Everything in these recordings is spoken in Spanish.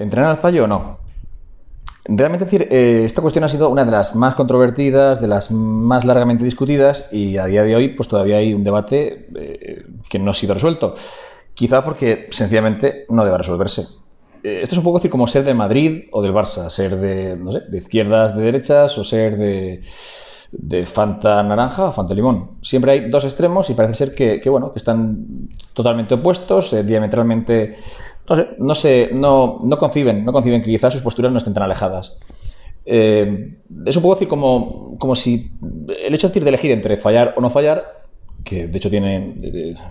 ¿Entrenar al fallo o no? Realmente decir, eh, esta cuestión ha sido una de las más controvertidas, de las más largamente discutidas y a día de hoy pues todavía hay un debate eh, que no ha sido resuelto. Quizá porque sencillamente no debe resolverse. Eh, esto es un poco decir como ser de Madrid o del Barça, ser de, no sé, de izquierdas, de derechas o ser de, de Fanta naranja o Fanta limón. Siempre hay dos extremos y parece ser que bueno, que están totalmente opuestos, diametralmente no sé, no, sé no, conciben, no conciben que quizás sus posturas no estén tan alejadas. Eh, es un poco así como, como si el hecho de, decir, de elegir entre fallar o no fallar, que de hecho tiene,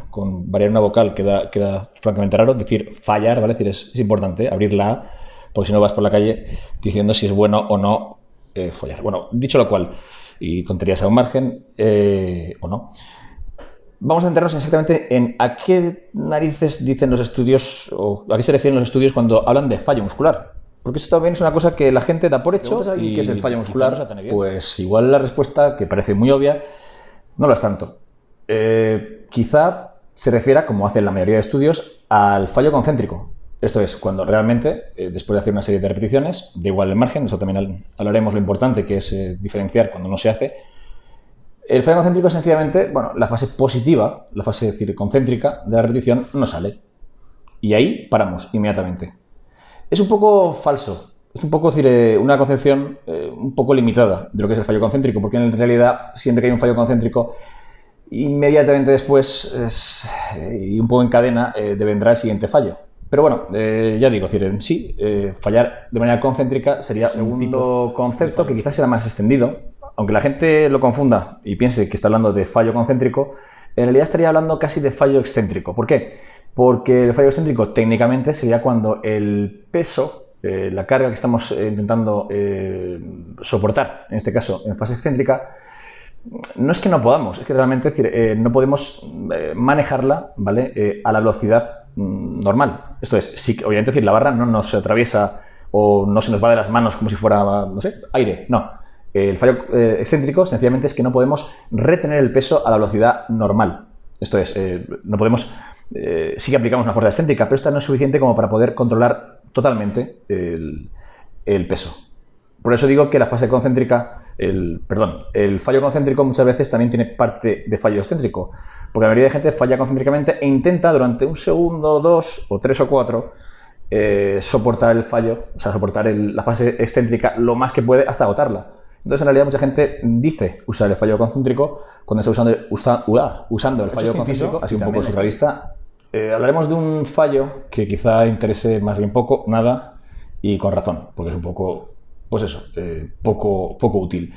con variar una vocal queda, queda francamente raro, decir fallar, ¿vale? decir, es, es importante abrir la A, porque si no vas por la calle diciendo si es bueno o no eh, follar. Bueno, dicho lo cual, y tonterías a un margen, eh, o no vamos a centrarnos exactamente en a qué narices dicen los estudios o a qué se refieren los estudios cuando hablan de fallo muscular. Porque eso también es una cosa que la gente da por hecho. ¿Y qué es el fallo muscular? Pues igual la respuesta, que parece muy obvia, no lo es tanto. Eh, quizá se refiera, como hacen la mayoría de estudios, al fallo concéntrico. Esto es, cuando realmente, eh, después de hacer una serie de repeticiones, de igual el margen, eso también hablaremos lo importante que es eh, diferenciar cuando no se hace, el fallo concéntrico sencillamente, bueno, la fase positiva, la fase decir, concéntrica de la repetición no sale. Y ahí paramos inmediatamente. Es un poco falso, es un poco decir, eh, una concepción eh, un poco limitada de lo que es el fallo concéntrico, porque en realidad siempre que hay un fallo concéntrico, inmediatamente después y un poco en cadena eh, vendrá el siguiente fallo. Pero bueno, ya digo, decir, sí, fallar de manera concéntrica sería un segundo concepto que quizás sea más extendido, aunque la gente lo confunda y piense que está hablando de fallo concéntrico, en realidad estaría hablando casi de fallo excéntrico. ¿Por qué? Porque el fallo excéntrico técnicamente sería cuando el peso, eh, la carga que estamos eh, intentando eh, soportar, en este caso en fase excéntrica, no es que no podamos, es que realmente decir, no podemos manejarla ¿vale? a la velocidad mm, normal. Esto es, si, obviamente decir, la barra no nos atraviesa o no se nos va de las manos como si fuera, no sé, aire, no el fallo eh, excéntrico sencillamente es que no podemos retener el peso a la velocidad normal. Esto es, eh, no podemos, eh, sí que aplicamos una fuerza excéntrica, pero esta no es suficiente como para poder controlar totalmente el, peso. Por eso digo que la fase concéntrica, el, perdón, el fallo concéntrico muchas veces también tiene parte de fallo excéntrico, porque la mayoría de gente falla concéntricamente e intenta durante un segundo, dos o tres o cuatro soportar el fallo, o sea, soportar la fase excéntrica lo más que puede hasta agotarla. Entonces, en realidad, mucha gente dice usar el fallo concéntrico cuando está usando, usando el fallo concéntrico, así un poco surrealista. Eh, hablaremos de un fallo que quizá interese más bien poco, nada, y con razón, porque es un poco, pues eso, eh, poco, poco útil.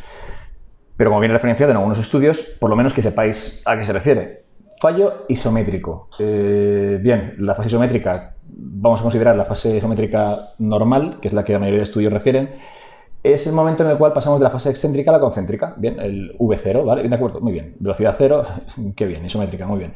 Pero como viene referenciado en algunos estudios, por lo menos que sepáis a qué se refiere. Fallo isométrico. Eh, bien, la fase isométrica, vamos a considerar la fase isométrica normal, que es la que la mayoría de estudios refieren, es el momento en el cual pasamos de la fase excéntrica a la concéntrica. Bien, el V0, ¿vale? De acuerdo, muy bien. Velocidad cero, qué bien, isométrica, muy bien.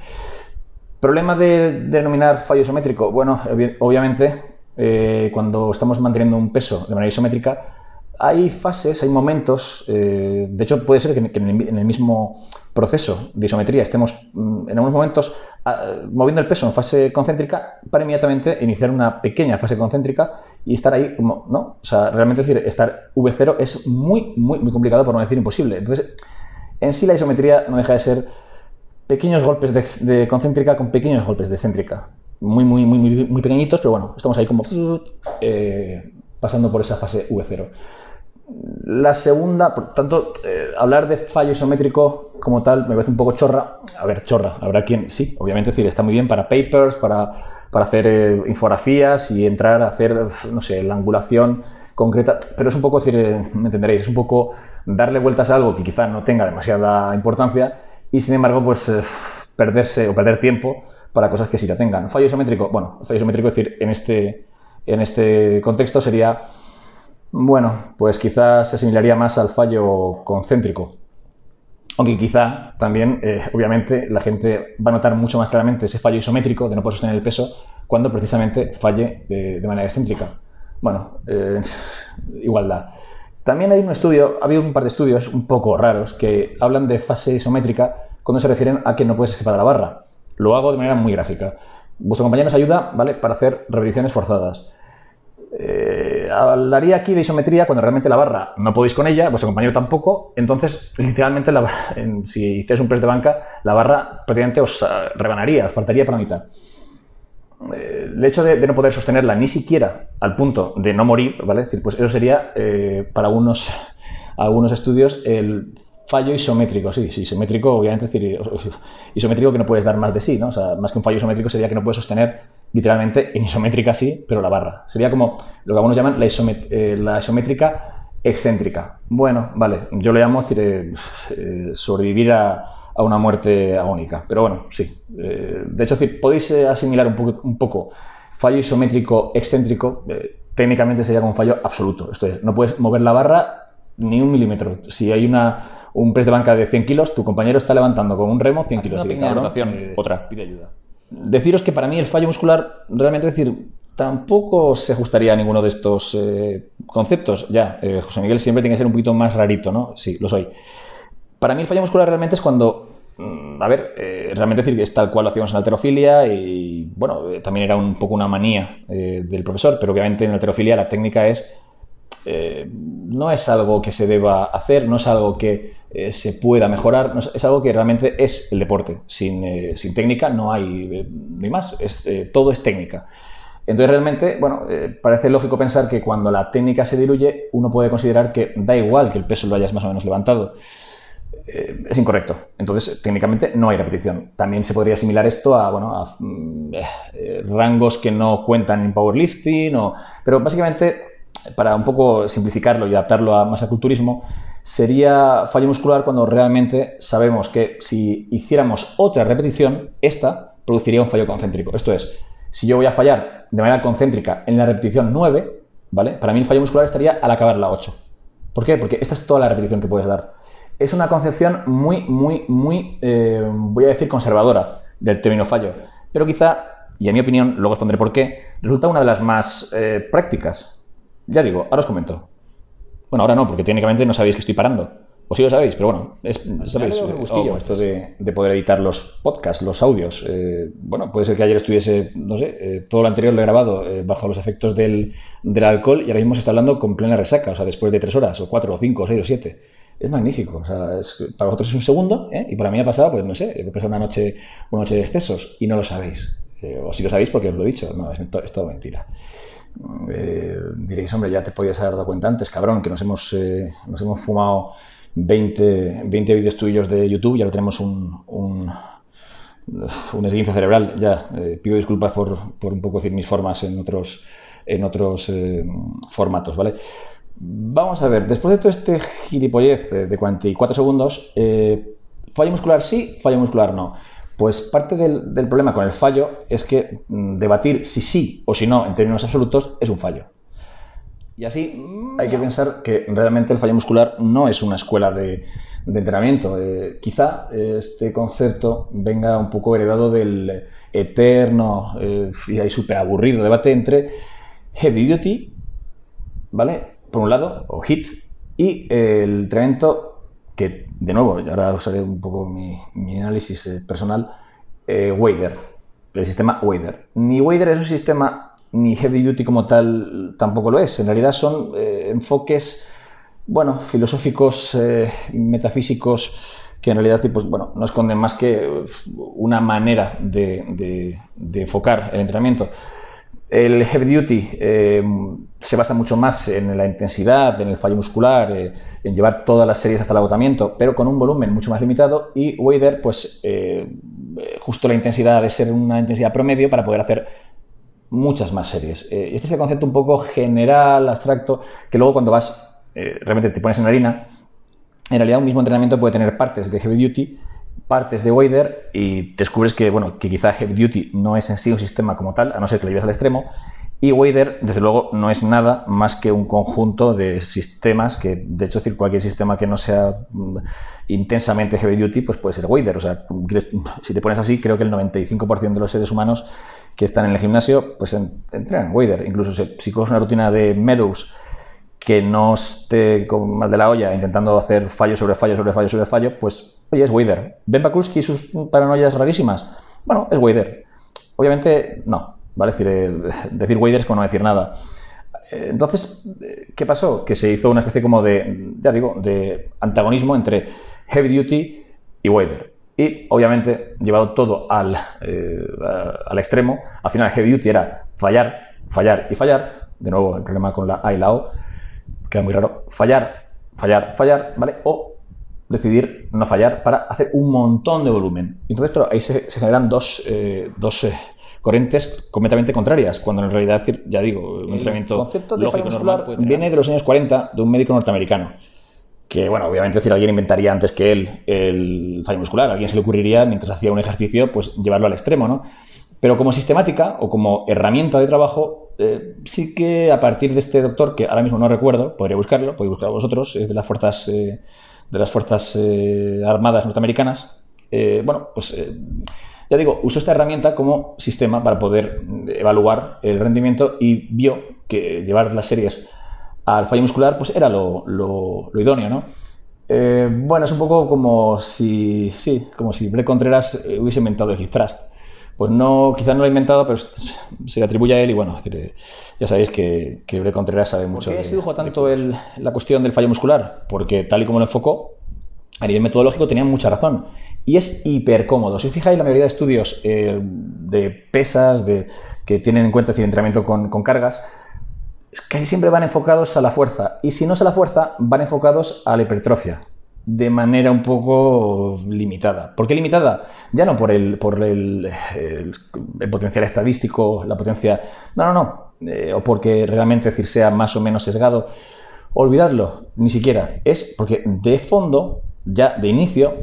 Problema de, denominar fallo isométrico. Bueno, obviamente, eh, cuando estamos manteniendo un peso de manera isométrica, hay fases, hay momentos, eh, de hecho puede ser que, en el mismo proceso de isometría estemos mm, en algunos momentos ah, moviendo el peso en fase concéntrica para inmediatamente iniciar una pequeña fase concéntrica y estar ahí como, ¿no? O sea, realmente decir, estar V0 es muy, muy, muy complicado por no decir imposible. Entonces, en sí la isometría no deja de ser pequeños golpes de, concéntrica con pequeños golpes de excéntrica. Muy, muy, muy, muy, pequeñitos, pero bueno, estamos ahí como eh, pasando por esa fase V0. La segunda, por tanto, eh, hablar de fallo isométrico como tal me parece un poco chorra. A ver, chorra, habrá quien, sí, obviamente, decir, está muy bien para papers, para, para hacer eh, infografías y entrar a hacer, no sé, la angulación concreta, pero es un poco, decir, eh, me entenderéis, es un poco darle vueltas a algo que quizá no tenga demasiada importancia y sin embargo, pues perderse o perder tiempo para cosas que sí la tengan. Fallo isométrico, bueno, fallo isométrico, es decir, en este, en este contexto sería bueno, pues quizás se asimilaría más al fallo concéntrico. Aunque quizá también, eh, obviamente, la gente va a notar mucho más claramente ese fallo isométrico de no poder sostener el peso cuando precisamente falle de, manera excéntrica. Bueno, eh, igualdad. También hay un estudio, ha habido un par de estudios un poco raros que hablan de fase isométrica cuando se refieren a que no puedes separar la barra. Lo hago de manera muy gráfica. Vuestro compañero nos ayuda, ¿vale? Para hacer repeticiones forzadas. Hablaría aquí de isometría cuando realmente la barra no podéis con ella, vuestro compañero tampoco, entonces literalmente si hicierais un press de banca, la barra prácticamente os ah, rebanaría, os partiría por la mitad. Eh, el hecho de, no poder sostenerla ni siquiera al punto de no morir, ¿vale? pues eso sería eh, para algunos, algunos estudios el fallo isométrico, sí, sí, isométrico, obviamente, decir, isométrico que no puedes dar más de sí, ¿no? O sea, más que un fallo isométrico sería que no puedes sostener literalmente en isométrica sí, pero la barra. Sería como lo que algunos llaman la, eh, isométrica excéntrica. Bueno, vale, yo le llamo decir, sobrevivir a, a una muerte agónica. Pero bueno, sí. Eh, de hecho, podéis eh, asimilar un poco, un poco fallo isométrico excéntrico. Eh, técnicamente sería como un fallo absoluto. Esto es, no puedes mover la barra ni un milímetro. Si hay una, un press de banca de 100 kilos, tu compañero está levantando con un remo 100 kilos. y de otra, pide ayuda. Deciros que para mí el fallo muscular, realmente decir, tampoco se ajustaría a ninguno de estos conceptos. Ya, José Miguel siempre tiene que ser un poquito más rarito, ¿no? Sí, lo soy. Para mí el fallo muscular realmente es cuando, mm, a ver, eh, realmente decir que es tal cual lo hacíamos en alterofilia y, bueno, eh, también era un poco una manía eh, del profesor, pero obviamente en alterofilia la técnica es, no es algo que se deba hacer, no es algo que se pueda mejorar, es, algo que realmente es el deporte. Sin, técnica no hay ni más, todo es técnica. Entonces realmente, bueno, parece lógico pensar que cuando la técnica se diluye, uno puede considerar que da igual que el peso lo hayas más o menos levantado. Eh, es incorrecto. Entonces, técnicamente no hay repetición. También se podría asimilar esto a, bueno, mm, eh, rangos que no cuentan en powerlifting, pero básicamente, para un poco simplificarlo y adaptarlo a más al culturismo, sería fallo muscular cuando realmente sabemos que si hiciéramos otra repetición, esta produciría un fallo concéntrico. Esto es, si yo voy a fallar de manera concéntrica en la repetición 9, ¿vale? Para mí el fallo muscular estaría al acabar la 8. ¿Por qué? Porque esta es toda la repetición que puedes dar es una concepción muy, muy, muy, eh, voy a decir, conservadora del término fallo. Pero quizá, y en mi opinión, luego os pondré por qué, resulta una de las más eh, prácticas. Ya digo, ahora os comento. Bueno, ahora no, porque técnicamente no sabéis que estoy parando. O sí lo sabéis, pero bueno, es, sabéis, oh, esto de, poder editar los podcasts, los audios. Eh, bueno, puede ser que ayer estuviese, no sé, todo lo anterior lo he grabado bajo los efectos del, del, alcohol y ahora mismo se está hablando con plena resaca, o sea, después de tres horas, o cuatro, o cinco, o seis, o siete es magnífico. O sea, para vosotros es un segundo, ¿eh? y para mí ha pasado, pues no sé, he pasado una noche, una noche de excesos y no lo sabéis. Eh, o si lo sabéis porque os lo he dicho, no, es, todo mentira. Eh, diréis, hombre, ya te podías haber dado cuenta antes, cabrón, que nos hemos, nos hemos fumado 20, 20 vídeos tuyos de YouTube y ahora tenemos un, un, esguince cerebral. Ya, pido disculpas por, por, un poco decir mis formas en otros, en otros formatos, ¿vale? Vamos a ver, después de todo este gilipollez de 44 segundos, eh, ¿fallo muscular sí, fallo muscular no? Pues parte del, problema con el fallo es que mm, debatir si sí o si no en términos absolutos es un fallo. Y así mm, hay que pensar que realmente el fallo muscular no es una escuela de, entrenamiento. Eh, quizá este concepto venga un poco heredado del eterno eh, y súper aburrido debate entre heavy duty, ¿vale? por un lado, o HIT, y el entrenamiento que, de nuevo, ahora usaré un poco mi, análisis eh, personal, eh, Wader, el sistema Wader. Ni Wader es un sistema, ni Heavy Duty como tal tampoco lo es. En realidad son eh, enfoques, bueno, filosóficos, eh, metafísicos, que en realidad pues, bueno, no esconden más que una manera de enfocar el entrenamiento. El heavy duty eh, se basa mucho más en la intensidad, en el fallo muscular, eh, en llevar todas las series hasta el agotamiento, pero con un volumen mucho más limitado. Y Wader, pues eh, justo la intensidad de ser una intensidad promedio para poder hacer muchas más series. este es el concepto un poco general, abstracto, que luego cuando vas, realmente te pones en la harina, en realidad un mismo entrenamiento puede tener partes de heavy duty partes de Wader y descubres que, bueno, que quizá Heavy Duty no es en sí un sistema como tal, a no ser que lo lleves al extremo, y Wader, desde luego, no es nada más que un conjunto de sistemas que, de hecho, decir, cualquier sistema que no sea mm, intensamente heavy duty, pues puede ser Wader. O sea, si te pones así, creo que el 95% de los seres humanos que están en el gimnasio, pues entrenan Wader. Incluso si coges una rutina de Meadows que no esté con mal de la olla intentando hacer fallo sobre fallo sobre fallo sobre fallo, pues oye, es Wader. ¿Ben Bakulski y sus paranoias rarísimas? Bueno, es Wader. Obviamente, no. ¿vale? decir, eh, decir Wader es como no decir nada. Eh, entonces, eh, ¿qué pasó? Que se hizo una especie como de, ya digo, de antagonismo entre Heavy Duty y Wader. Y obviamente, llevado todo al, eh, al extremo, al final Heavy Duty era fallar, fallar y fallar. De nuevo, el problema con la A y la O, queda muy raro. Fallar, fallar, fallar, ¿vale? O decidir no fallar para hacer un montón de volumen. Entonces, pero ahí se, generan dos, dos corrientes completamente contrarias, cuando en realidad, ya digo, un entrenamiento El concepto de fallo muscular viene de los años 40 de un médico norteamericano que, bueno, obviamente decir, alguien inventaría antes que él el fallo muscular. A alguien se le ocurriría, mientras hacía un ejercicio, pues llevarlo al extremo, ¿no? Pero como sistemática o como herramienta de trabajo, eh, sí que a partir de este doctor, que ahora mismo no recuerdo, podría buscarlo, podéis buscarlo vosotros, es de las fuerzas, eh, de las fuerzas eh, armadas norteamericanas, bueno, pues ya digo, usó esta herramienta como sistema para poder evaluar el rendimiento y vio que llevar las series al fallo muscular pues era lo, idóneo, ¿no? Bueno, es un poco como si, sí, como si Contreras hubiese inventado el thrust. Pues no, quizás no lo ha inventado, pero se le atribuye a él y bueno, eh, ya sabéis que, que Brett Contreras sabe mucho. ¿Por qué se dijo tanto la cuestión del fallo muscular? Porque tal y como lo enfocó, a nivel metodológico tenía mucha razón y es hiper cómodo. Si os fijáis, la mayoría de estudios eh, de pesas, de, que tienen en cuenta el entrenamiento con, cargas, casi siempre van enfocados a la fuerza. Y si no es a la fuerza, van enfocados a la hipertrofia. De manera un poco limitada. ¿Por qué limitada? Ya no por el, por el, potencial estadístico, la potencia. No, no, no. Eh, o porque realmente decir, sea más o menos sesgado. Olvidadlo, ni siquiera. Es porque de fondo, ya de inicio,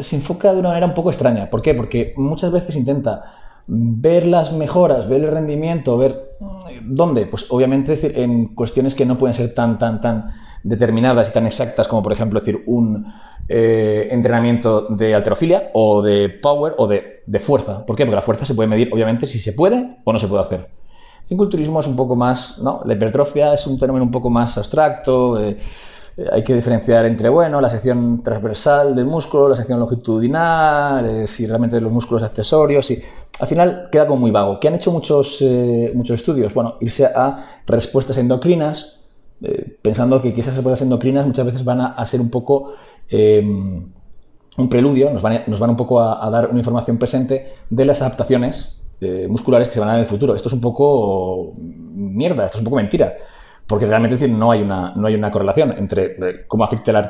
se enfoca de una manera un poco extraña. ¿Por qué? Porque muchas veces intenta ver las mejoras, ver el rendimiento, ver mm, dónde, pues obviamente decir, en cuestiones que no pueden ser tan, tan, tan determinadas y tan exactas como por ejemplo decir un eh, entrenamiento de alterofilia o de power o de, fuerza. ¿Por qué? Porque la fuerza se puede medir obviamente si se puede o no se puede hacer. En culturismo es un poco más, ¿no? La hipertrofia es un fenómeno un poco más abstracto. Eh, hay que diferenciar entre, bueno, la sección transversal del músculo, la sección longitudinal, eh, si realmente los músculos accesorios, y al final queda como muy vago. ¿Qué han hecho muchos, muchos estudios? Bueno, irse a respuestas endocrinas, pensando que esas respuestas endocrinas muchas veces van a, ser un poco em, un preludio, nos van, nos van un poco a, a, dar una información presente de las adaptaciones musculares que se van a dar en el futuro. Esto es un poco mierda, esto es un poco mentira. Porque realmente decir, no, hay una, no hay una correlación entre eh, cómo afecta la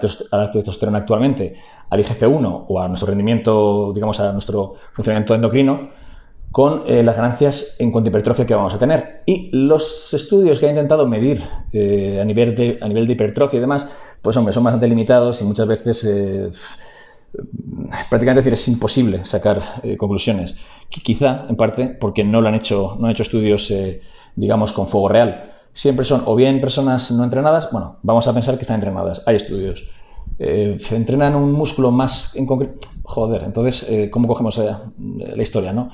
testosterona actualmente al IGF-1 o a nuestro rendimiento, digamos, a nuestro funcionamiento endocrino, con eh, las ganancias en cuanto a hipertrofia que vamos a tener. Y los estudios que han intentado medir eh, a, nivel de, a nivel de hipertrofia y demás, pues hombre, son bastante limitados y muchas veces prácticamente decir, es imposible sacar conclusiones. Quizá, en parte, porque no lo han hecho, no han hecho estudios, digamos, con fuego real siempre son o bien personas no entrenadas, bueno, vamos a pensar que están entrenadas, hay estudios. Eh, entrenan un músculo más en concreto. Joder, entonces, eh, ¿cómo cogemos eh, la historia? ¿no?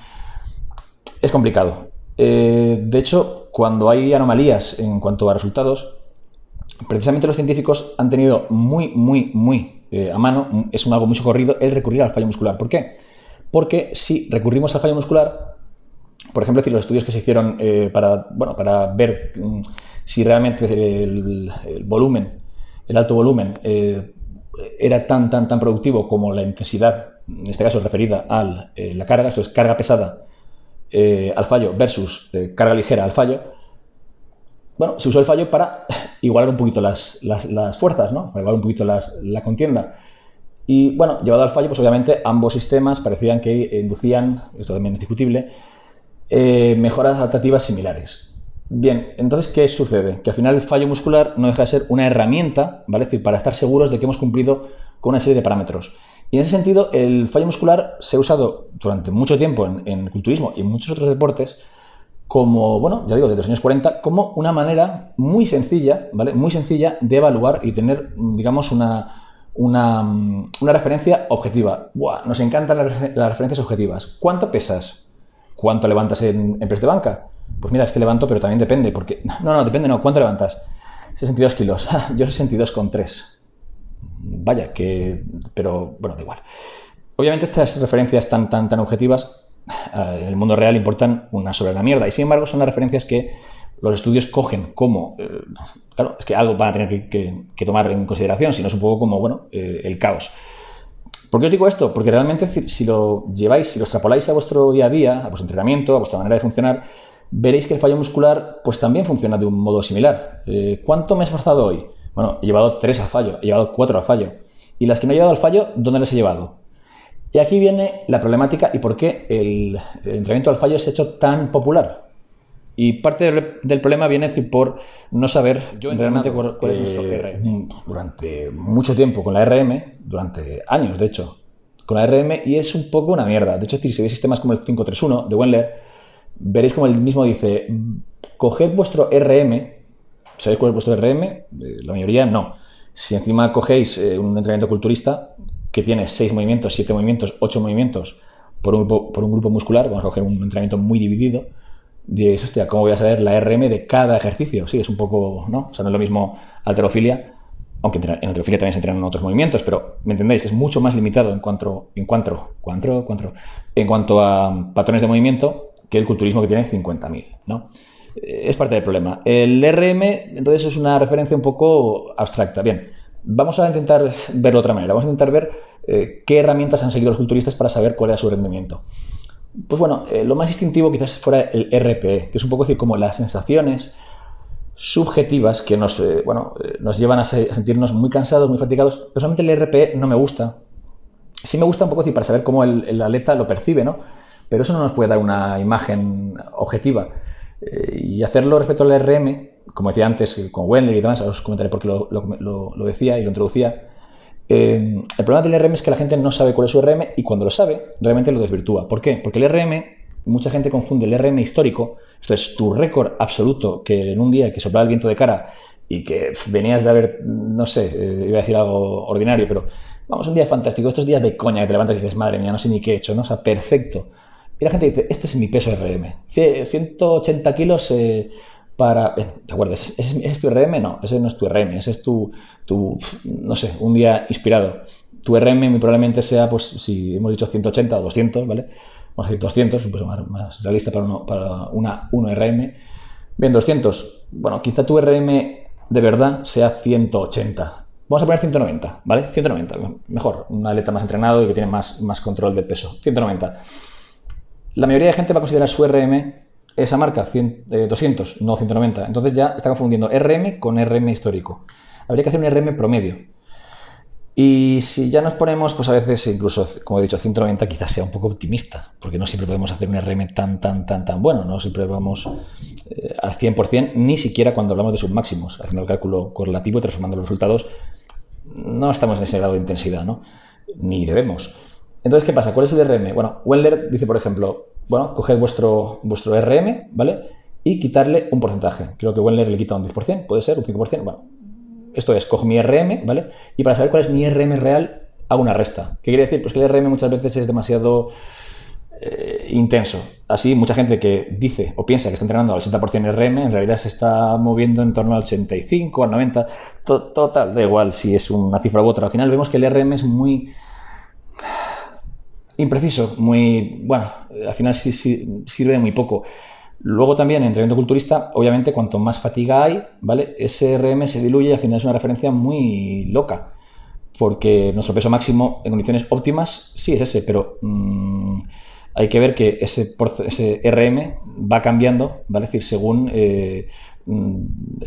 Es complicado. Eh, de hecho, cuando hay anomalías en cuanto a resultados, precisamente los científicos han tenido muy, muy, muy a mano, es un algo muy socorrido, el recurrir al fallo muscular. ¿Por qué? Porque si recurrimos al fallo muscular, por ejemplo, los estudios que se hicieron eh, para, bueno, para ver mm, si realmente el, volumen, el alto volumen, eh, era tan, tan, tan productivo como la intensidad, en este caso referida a eh, la carga, esto es carga pesada al fallo versus carga ligera al fallo, bueno, se usó el fallo para igualar un poquito las, fuerzas, ¿no? Para igualar un poquito la contienda. Y bueno, llevado al fallo, pues obviamente ambos sistemas parecían que inducían, esto también es discutible, eh, mejoras adaptativas similares. Bien, entonces, ¿qué sucede? Que al final el fallo muscular no deja de ser una herramienta, ¿vale? decir, para estar seguros de que hemos cumplido con una serie de parámetros. Y en ese sentido, el fallo muscular se ha usado durante mucho tiempo en, en culturismo y en muchos otros deportes como, bueno, ya digo, desde los años 40, como una manera muy sencilla, ¿vale? Muy sencilla de evaluar y tener, digamos, una, una, referencia objetiva. Buah, nos encantan las referencias objetivas. ¿Cuánto pesas? ¿Cuánto levantas en, en de banca? Pues mira, es que levanto, pero también depende, porque... No, no, depende, no. ¿Cuánto levantas? 62 kilos. Yo 62,3. Vaya, que... Pero, bueno, da igual. Obviamente estas referencias tan, tan, tan objetivas eh, en el mundo real importan una sobre la mierda. Y sin embargo son las referencias que los estudios cogen como, eh, claro, es que algo van a tener que, tomar en consideración, si no es un poco como, bueno, eh, el caos. ¿Por qué os digo esto? Porque realmente si lo lleváis, si lo extrapoláis a vuestro día a día, a vuestro entrenamiento, a vuestra manera de funcionar, veréis que el fallo muscular pues también funciona de un modo similar. ¿Cuánto me he esforzado hoy? Bueno, he llevado tres al fallo, he llevado cuatro al fallo. ¿Y las que no he llevado al fallo, dónde las he llevado? Y aquí viene la problemática y por qué el, entrenamiento al fallo se ha hecho tan popular. Y parte del, problema viene por no saber Yo realmente cuál, es nuestro RM. Eh, durante mucho tiempo con la RM, durante años de hecho, con la RM y es un poco una mierda. De hecho, si veis sistemas como el 531 de Wendler, veréis como el mismo dice, coged vuestro RM, ¿sabéis cuál es vuestro RM? Eh, la mayoría no. Si encima cogéis eh, un entrenamiento culturista que tiene 6 movimientos, 7 movimientos, 8 movimientos por un, por un grupo muscular, vamos a coger un entrenamiento muy dividido, dices, hostia, ¿cómo voy a saber la RM de cada ejercicio? Sí, es un poco, ¿no? O sea, no es lo mismo alterofilia, aunque en alterofilia también se entrenan otros movimientos, pero me entendéis que es mucho más limitado en cuanto, en cuanto, cuanto, cuanto, en cuanto a patrones de movimiento que el culturismo que tiene 50.000, ¿no? Es parte del problema. El RM, entonces, es una referencia un poco abstracta. Bien, vamos a intentar verlo de otra manera. Vamos a intentar ver eh, qué herramientas han seguido los culturistas para saber cuál era su rendimiento. Pues bueno, eh, lo más instintivo quizás fuera el RPE, que es un poco decir como las sensaciones subjetivas que nos, eh, bueno, nos llevan a, sentirnos muy cansados, muy fatigados. Personalmente el RPE no me gusta. Sí me gusta un poco decir, para saber cómo el, atleta lo percibe, ¿no? Pero eso no nos puede dar una imagen objetiva. Y hacerlo respecto al RM, como decía antes con Wendler y demás, os comentaré por qué lo decía y lo introducía, el problema del RM es que la gente no sabe cuál es su RM y cuando lo sabe, realmente lo desvirtúa. ¿Por qué? Porque el RM, mucha gente confunde el RM histórico, esto es tu récord absoluto, que en un día que soplaba el viento de cara y que venías de haber, no sé, eh, iba a decir algo ordinario, pero vamos, un día fantástico, estos días de coña que te levantas y dices, madre mía, no sé ni qué he hecho, ¿no? O sea, perfecto. Y la gente dice, este es mi peso RM. 180 kilos eh, para... ¿Te acuerdas? ¿Ese, es tu RM? No, ese no es tu RM, ese es tu, tu, no sé, un día inspirado. Tu RM muy probablemente sea, pues si hemos dicho 180 o 200, ¿vale? Vamos a decir 200, un poco más, realista para, uno, para una 1RM. Bien, 200. Bueno, quizá tu RM de verdad sea 180. Vamos a poner 190, ¿vale? 190, mejor. Un atleta más entrenado y que tiene más, más control del peso. 190. La mayoría de gente va a considerar su RM esa marca 200, eh, no 190. Entonces ya está confundiendo RM con RM histórico. Habría que hacer un RM promedio. Y si ya nos ponemos, pues a veces incluso, como he dicho, 190 quizás sea un poco optimista, porque no siempre podemos hacer un RM tan, tan, tan, tan bueno, no siempre vamos eh, al 100%, ni siquiera cuando hablamos de submáximos, haciendo el cálculo correlativo y transformando los resultados, no estamos en ese grado de intensidad, ¿no? Ni debemos. Entonces, ¿qué pasa? ¿Cuál es el RM? Bueno, Wendler dice, por ejemplo, bueno, coged vuestro, vuestro RM, ¿vale? Y quitarle un porcentaje. Creo que Wendler le quita un 10%, puede ser, un 5%. Bueno, esto es, cojo mi RM, ¿vale? Y para saber cuál es mi RM real, hago una resta. ¿Qué quiere decir? Pues que el RM muchas veces es demasiado eh, intenso. Así, mucha gente que dice o piensa que está entrenando al 80% RM, en realidad se está moviendo en torno al 85, al 90. Total, da igual si es una cifra u otra. Al final vemos que el RM es muy impreciso, muy, bueno, al final sí, sirve de muy poco. Luego también en entrenamiento culturista, obviamente cuanto más fatiga hay, ¿vale? Ese RM se diluye y al final es una referencia muy loca. Porque nuestro peso máximo en condiciones óptimas sí es ese, pero mm, hay que ver que ese, ese RM va cambiando, ¿vale? Es decir, según eh, mm,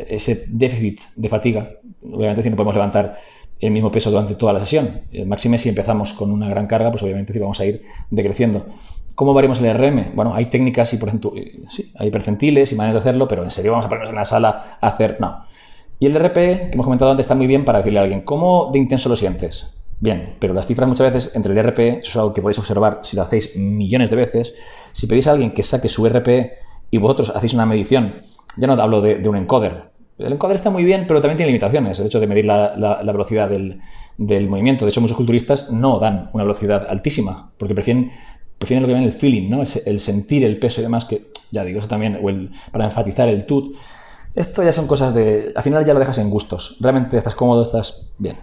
ese déficit de fatiga. Obviamente si no podemos levantar el mismo peso durante toda la sesión. El máxime si empezamos con una gran carga, pues obviamente vamos a ir decreciendo. ¿Cómo varíamos el RM? Bueno, hay técnicas y eh, sí, hay percentiles y maneras de hacerlo, pero en serio vamos a ponernos en la sala a hacer, no. Y el RP, que hemos comentado antes, está muy bien para decirle a alguien, ¿cómo de intenso lo sientes? Bien, pero las cifras muchas veces entre el RP, eso es algo que podéis observar si lo hacéis millones de veces, si pedís a alguien que saque su RP y vosotros hacéis una medición, ya no hablo de un encoder, el encuadre está muy bien, pero también tiene limitaciones. El hecho de medir la, velocidad del, movimiento. De hecho, muchos culturistas no dan una velocidad altísima, porque prefieren, prefieren lo que ven el feeling, ¿no? el sentir el peso y demás, que ya digo, eso también, o el, para enfatizar el tut. Esto ya son cosas de. Al final ya lo dejas en gustos. Realmente estás cómodo, estás bien.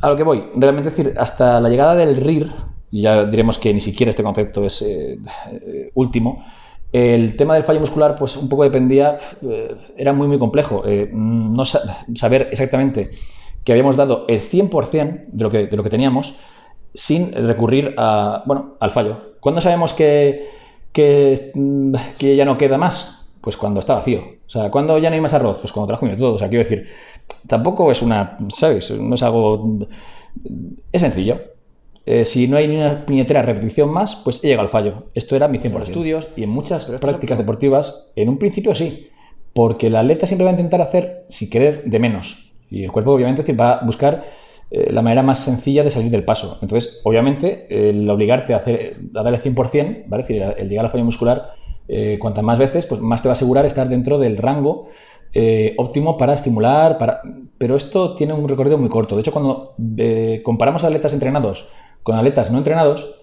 A lo que voy, realmente decir, hasta la llegada del RIR, y ya diremos que ni siquiera este concepto es eh, eh, último, El tema del fallo muscular, pues un poco dependía, eh, era muy, muy complejo. Eh, no saber exactamente que habíamos dado el 100% de lo, que, de lo que teníamos sin recurrir a, bueno, al fallo. ¿Cuándo sabemos que, que, que, ya no queda más? Pues cuando está vacío. O sea, ¿cuándo ya no hay más arroz? Pues cuando te lo has comido todo. O sea, quiero decir, tampoco es una, ¿sabes? No es algo... Es sencillo. Eh, si no hay ni una puñetera repetición más, pues llega al fallo. Esto era mi 100%. Por estudios y en muchas prácticas deportivas, en un principio sí, porque el atleta siempre va a intentar hacer, si querer, de menos. Y el cuerpo obviamente va a buscar eh, la manera más sencilla de salir del paso. Entonces, obviamente, el obligarte a, hacer, a darle 100%, ¿vale? es decir, el llegar al fallo muscular, eh, cuantas más veces, pues más te va a asegurar estar dentro del rango óptimo para estimular, para... pero esto tiene un recorrido muy corto. De hecho, cuando comparamos a atletas entrenados con atletas no entrenados,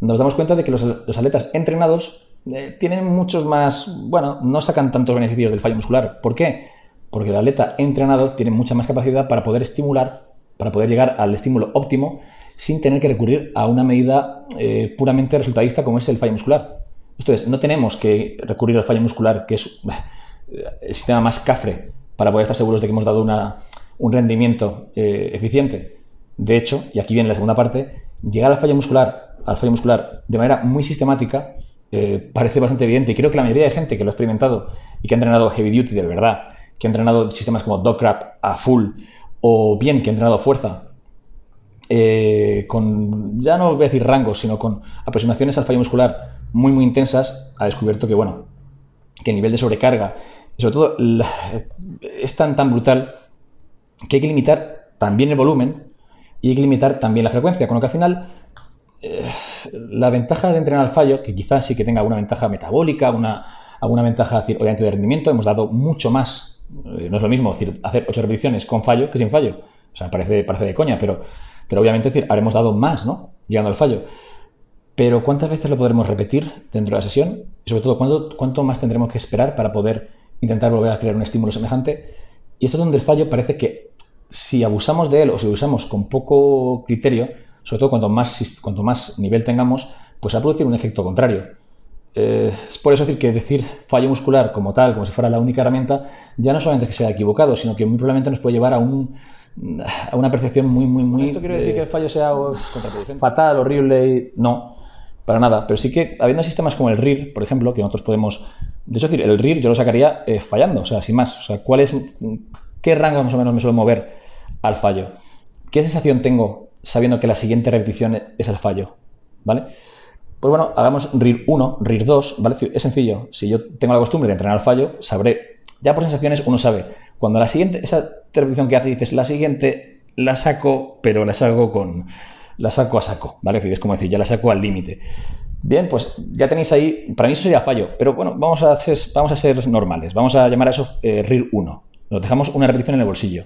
nos damos cuenta de que los, atletas entrenados eh, tienen muchos más, bueno, no sacan tantos beneficios del fallo muscular. ¿Por qué? Porque el atleta entrenado tiene mucha más capacidad para poder estimular, para poder llegar al estímulo óptimo sin tener que recurrir a una medida eh, puramente resultadista como es el fallo muscular. Esto es, no tenemos que recurrir al fallo muscular, que es eh, el sistema más cafre para poder estar seguros de que hemos dado un rendimiento eficiente. De hecho, y aquí viene la segunda parte, llegar al fallo muscular, al fallo muscular de manera muy sistemática eh, parece bastante evidente y creo que la mayoría de gente que lo ha experimentado y que ha entrenado heavy duty de verdad, que ha entrenado sistemas como dog a full o bien que ha entrenado fuerza eh, con, ya no voy a decir rangos, sino con aproximaciones al fallo muscular muy muy intensas, ha descubierto que bueno, que el nivel de sobrecarga y sobre todo es tan tan brutal que hay que limitar también el volumen y limitar también la frecuencia, con lo que al final eh, la ventaja de entrenar al fallo, que quizás sí que tenga alguna ventaja metabólica, una, alguna ventaja obviamente de rendimiento, hemos dado mucho más, eh, no es lo mismo decir, hacer 8 repeticiones con fallo que sin fallo, o sea, parece, parece de coña, pero, pero obviamente decir, habremos dado más, ¿no? Llegando al fallo. Pero ¿cuántas veces lo podremos repetir dentro de la sesión? Y sobre todo, ¿cuánto, ¿cuánto más tendremos que esperar para poder intentar volver a crear un estímulo semejante? Y esto es donde el fallo parece que si abusamos de él o si lo usamos con poco criterio, sobre todo cuanto más, cuanto más nivel tengamos, pues va a producir un efecto contrario. Eh, es por eso decir que decir fallo muscular como tal, como si fuera la única herramienta, ya no solamente es que sea equivocado, sino que muy probablemente nos puede llevar a, un, a una percepción muy, muy, muy... ¿Esto quiere decir que el fallo sea fatal, horrible? No, para nada. Pero sí que habiendo sistemas como el RIR, por ejemplo, que nosotros podemos... De hecho, decir, el RIR yo lo sacaría eh, fallando, o sea, sin más. O sea, ¿cuál es, ¿qué rango más o menos me suele mover al fallo. ¿Qué sensación tengo sabiendo que la siguiente repetición es el fallo? ¿Vale? Pues bueno, hagamos RIR 1, RIR 2, ¿vale? Es sencillo. Si yo tengo la costumbre de entrenar al fallo, sabré, ya por sensaciones uno sabe, cuando la siguiente, esa repetición que hace, dices, la siguiente la saco, pero la saco con, la saco a saco, ¿vale? Es como decir, ya la saco al límite. Bien, pues ya tenéis ahí, para mí eso sería fallo, pero bueno, vamos a, hacer, vamos a ser normales, vamos a llamar a eso eh, RIR 1. Nos dejamos una repetición en el bolsillo.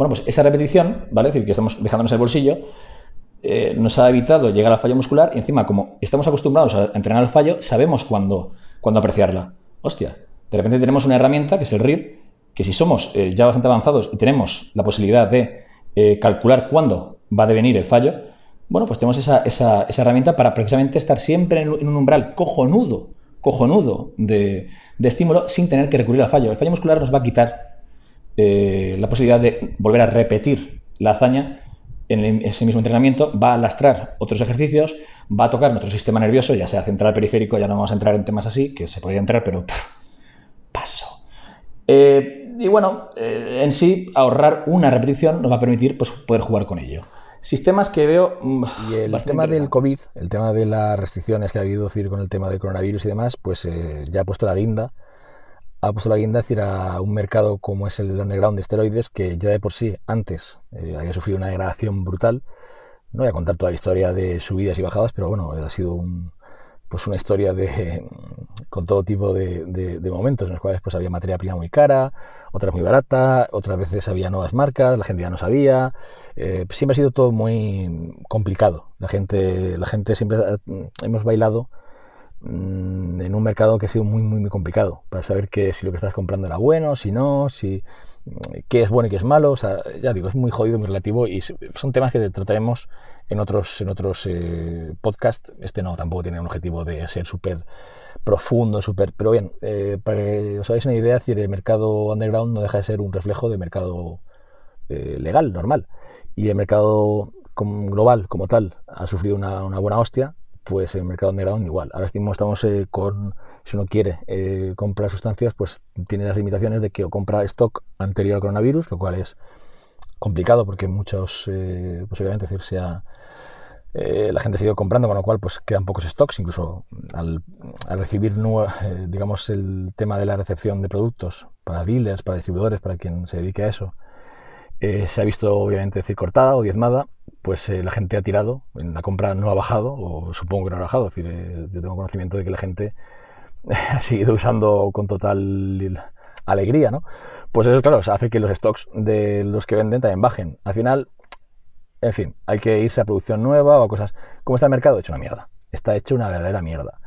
Bueno, pues esa repetición, ¿vale? Es decir, que estamos dejándonos el bolsillo, eh, nos ha evitado llegar al fallo muscular y encima, como estamos acostumbrados a entrenar el fallo, sabemos cuándo, cuándo apreciarla. Hostia, de repente tenemos una herramienta que es el RIR, que si somos eh, ya bastante avanzados y tenemos la posibilidad de eh, calcular cuándo va a devenir el fallo, bueno, pues tenemos esa, herramienta para precisamente estar siempre en, un umbral cojonudo, cojonudo de, de estímulo sin tener que recurrir al fallo. El fallo muscular nos va a quitar eh, la posibilidad de volver a repetir la hazaña en ese mismo entrenamiento, va a lastrar otros ejercicios, va a tocar nuestro sistema nervioso, ya sea central, periférico, ya no vamos a entrar en temas así, que se podría entrar, pero paso. Eh, y bueno, eh, en sí, ahorrar una repetición nos va a permitir pues, poder jugar con ello. Sistemas que veo. Mm, y el tema del COVID, el tema de las restricciones que ha habido decir, con el tema del coronavirus y demás, pues ya ha puesto la guinda ha puesto la guinda decir, a un mercado como es el underground de esteroides, que ya de por sí antes eh, había sufrido una degradación brutal. No voy a contar toda la historia de subidas y bajadas, pero bueno, ha sido un, pues una historia de, con todo tipo de, momentos en los cuales pues había materia prima muy cara, otras muy barata, otras veces había nuevas marcas, la gente ya no sabía. Eh, siempre ha sido todo muy complicado. La gente, la gente siempre hemos bailado Mm, en un mercado que ha sido muy, muy, muy complicado para saber que, si lo que estás comprando era bueno, si no, si mm, qué es bueno y qué es malo. O sea, ya digo, es muy jodido, muy relativo y son temas que trataremos en otros, en otros eh, podcasts. Este no, tampoco tiene un objetivo de ser súper profundo, súper... Pero bien, eh, para que os hagáis una idea, decir, el mercado underground no deja de ser un reflejo del mercado eh, legal, normal. Y el mercado global, como tal, ha sufrido una, buena hostia, pues el mercado underground igual. Ahora mismo estamos eh, con, si uno quiere comprar sustancias, pues tiene las limitaciones de que o compra stock anterior al coronavirus, lo cual es complicado porque muchos, pues obviamente, decir, sea eh, la gente ha ido comprando, con lo cual pues quedan pocos stocks, incluso al, recibir, eh, digamos, el tema de la recepción de productos para dealers, para distribuidores, para quien se dedique a eso, eh, se ha visto obviamente decir cortada o diezmada, pues la gente ha tirado, en la compra no ha bajado, o supongo que no ha bajado, es decir, yo tengo conocimiento de que la gente ha seguido usando con total alegría, ¿no? Pues eso, claro, hace que los stocks de los que venden también bajen. Al final, en fin, hay que irse a producción nueva o a cosas. ¿Cómo está el mercado? Hecho una mierda. Está hecho una verdadera mierda.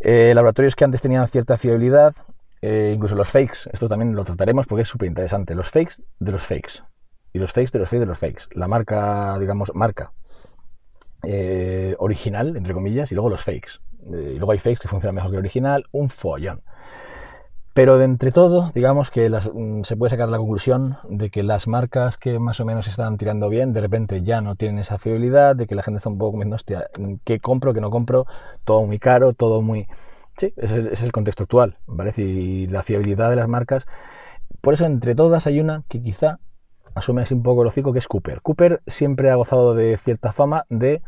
Eh, laboratorios que antes tenían cierta fiabilidad, eh, incluso los fakes, esto también lo trataremos porque es súper interesante. Los fakes de los fakes. Y los fakes de los fakes de los fakes. La marca, digamos, marca eh, original, entre comillas, y luego los fakes. y luego hay fakes que funcionan mejor que el original. Un follón. Pero de entre todo, digamos que mm, se puede sacar la conclusión de que las marcas que más o menos están tirando bien, de repente ya no tienen esa fiabilidad, de que la gente está un poco comiendo, hostia, ¿qué compro, qué no compro? Todo muy caro, todo muy... Sí, es el contexto actual, ¿vale? Y la fiabilidad de las marcas. Por eso, entre todas, hay una que quizá asume así un poco el hocico, que es Cooper. Cooper siempre ha gozado de cierta fama de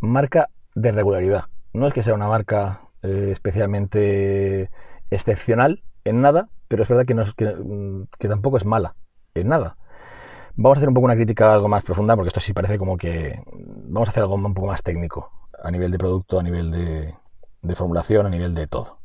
marca de regularidad. No es que sea una marca eh, especialmente excepcional en nada, pero es verdad que, no mm, que, tampoco es mala en nada. Vamos a hacer un poco una crítica algo más profunda, porque esto sí parece como que vamos a hacer algo un poco más técnico, a nivel de producto, a nivel de, de formulación, a nivel de todo.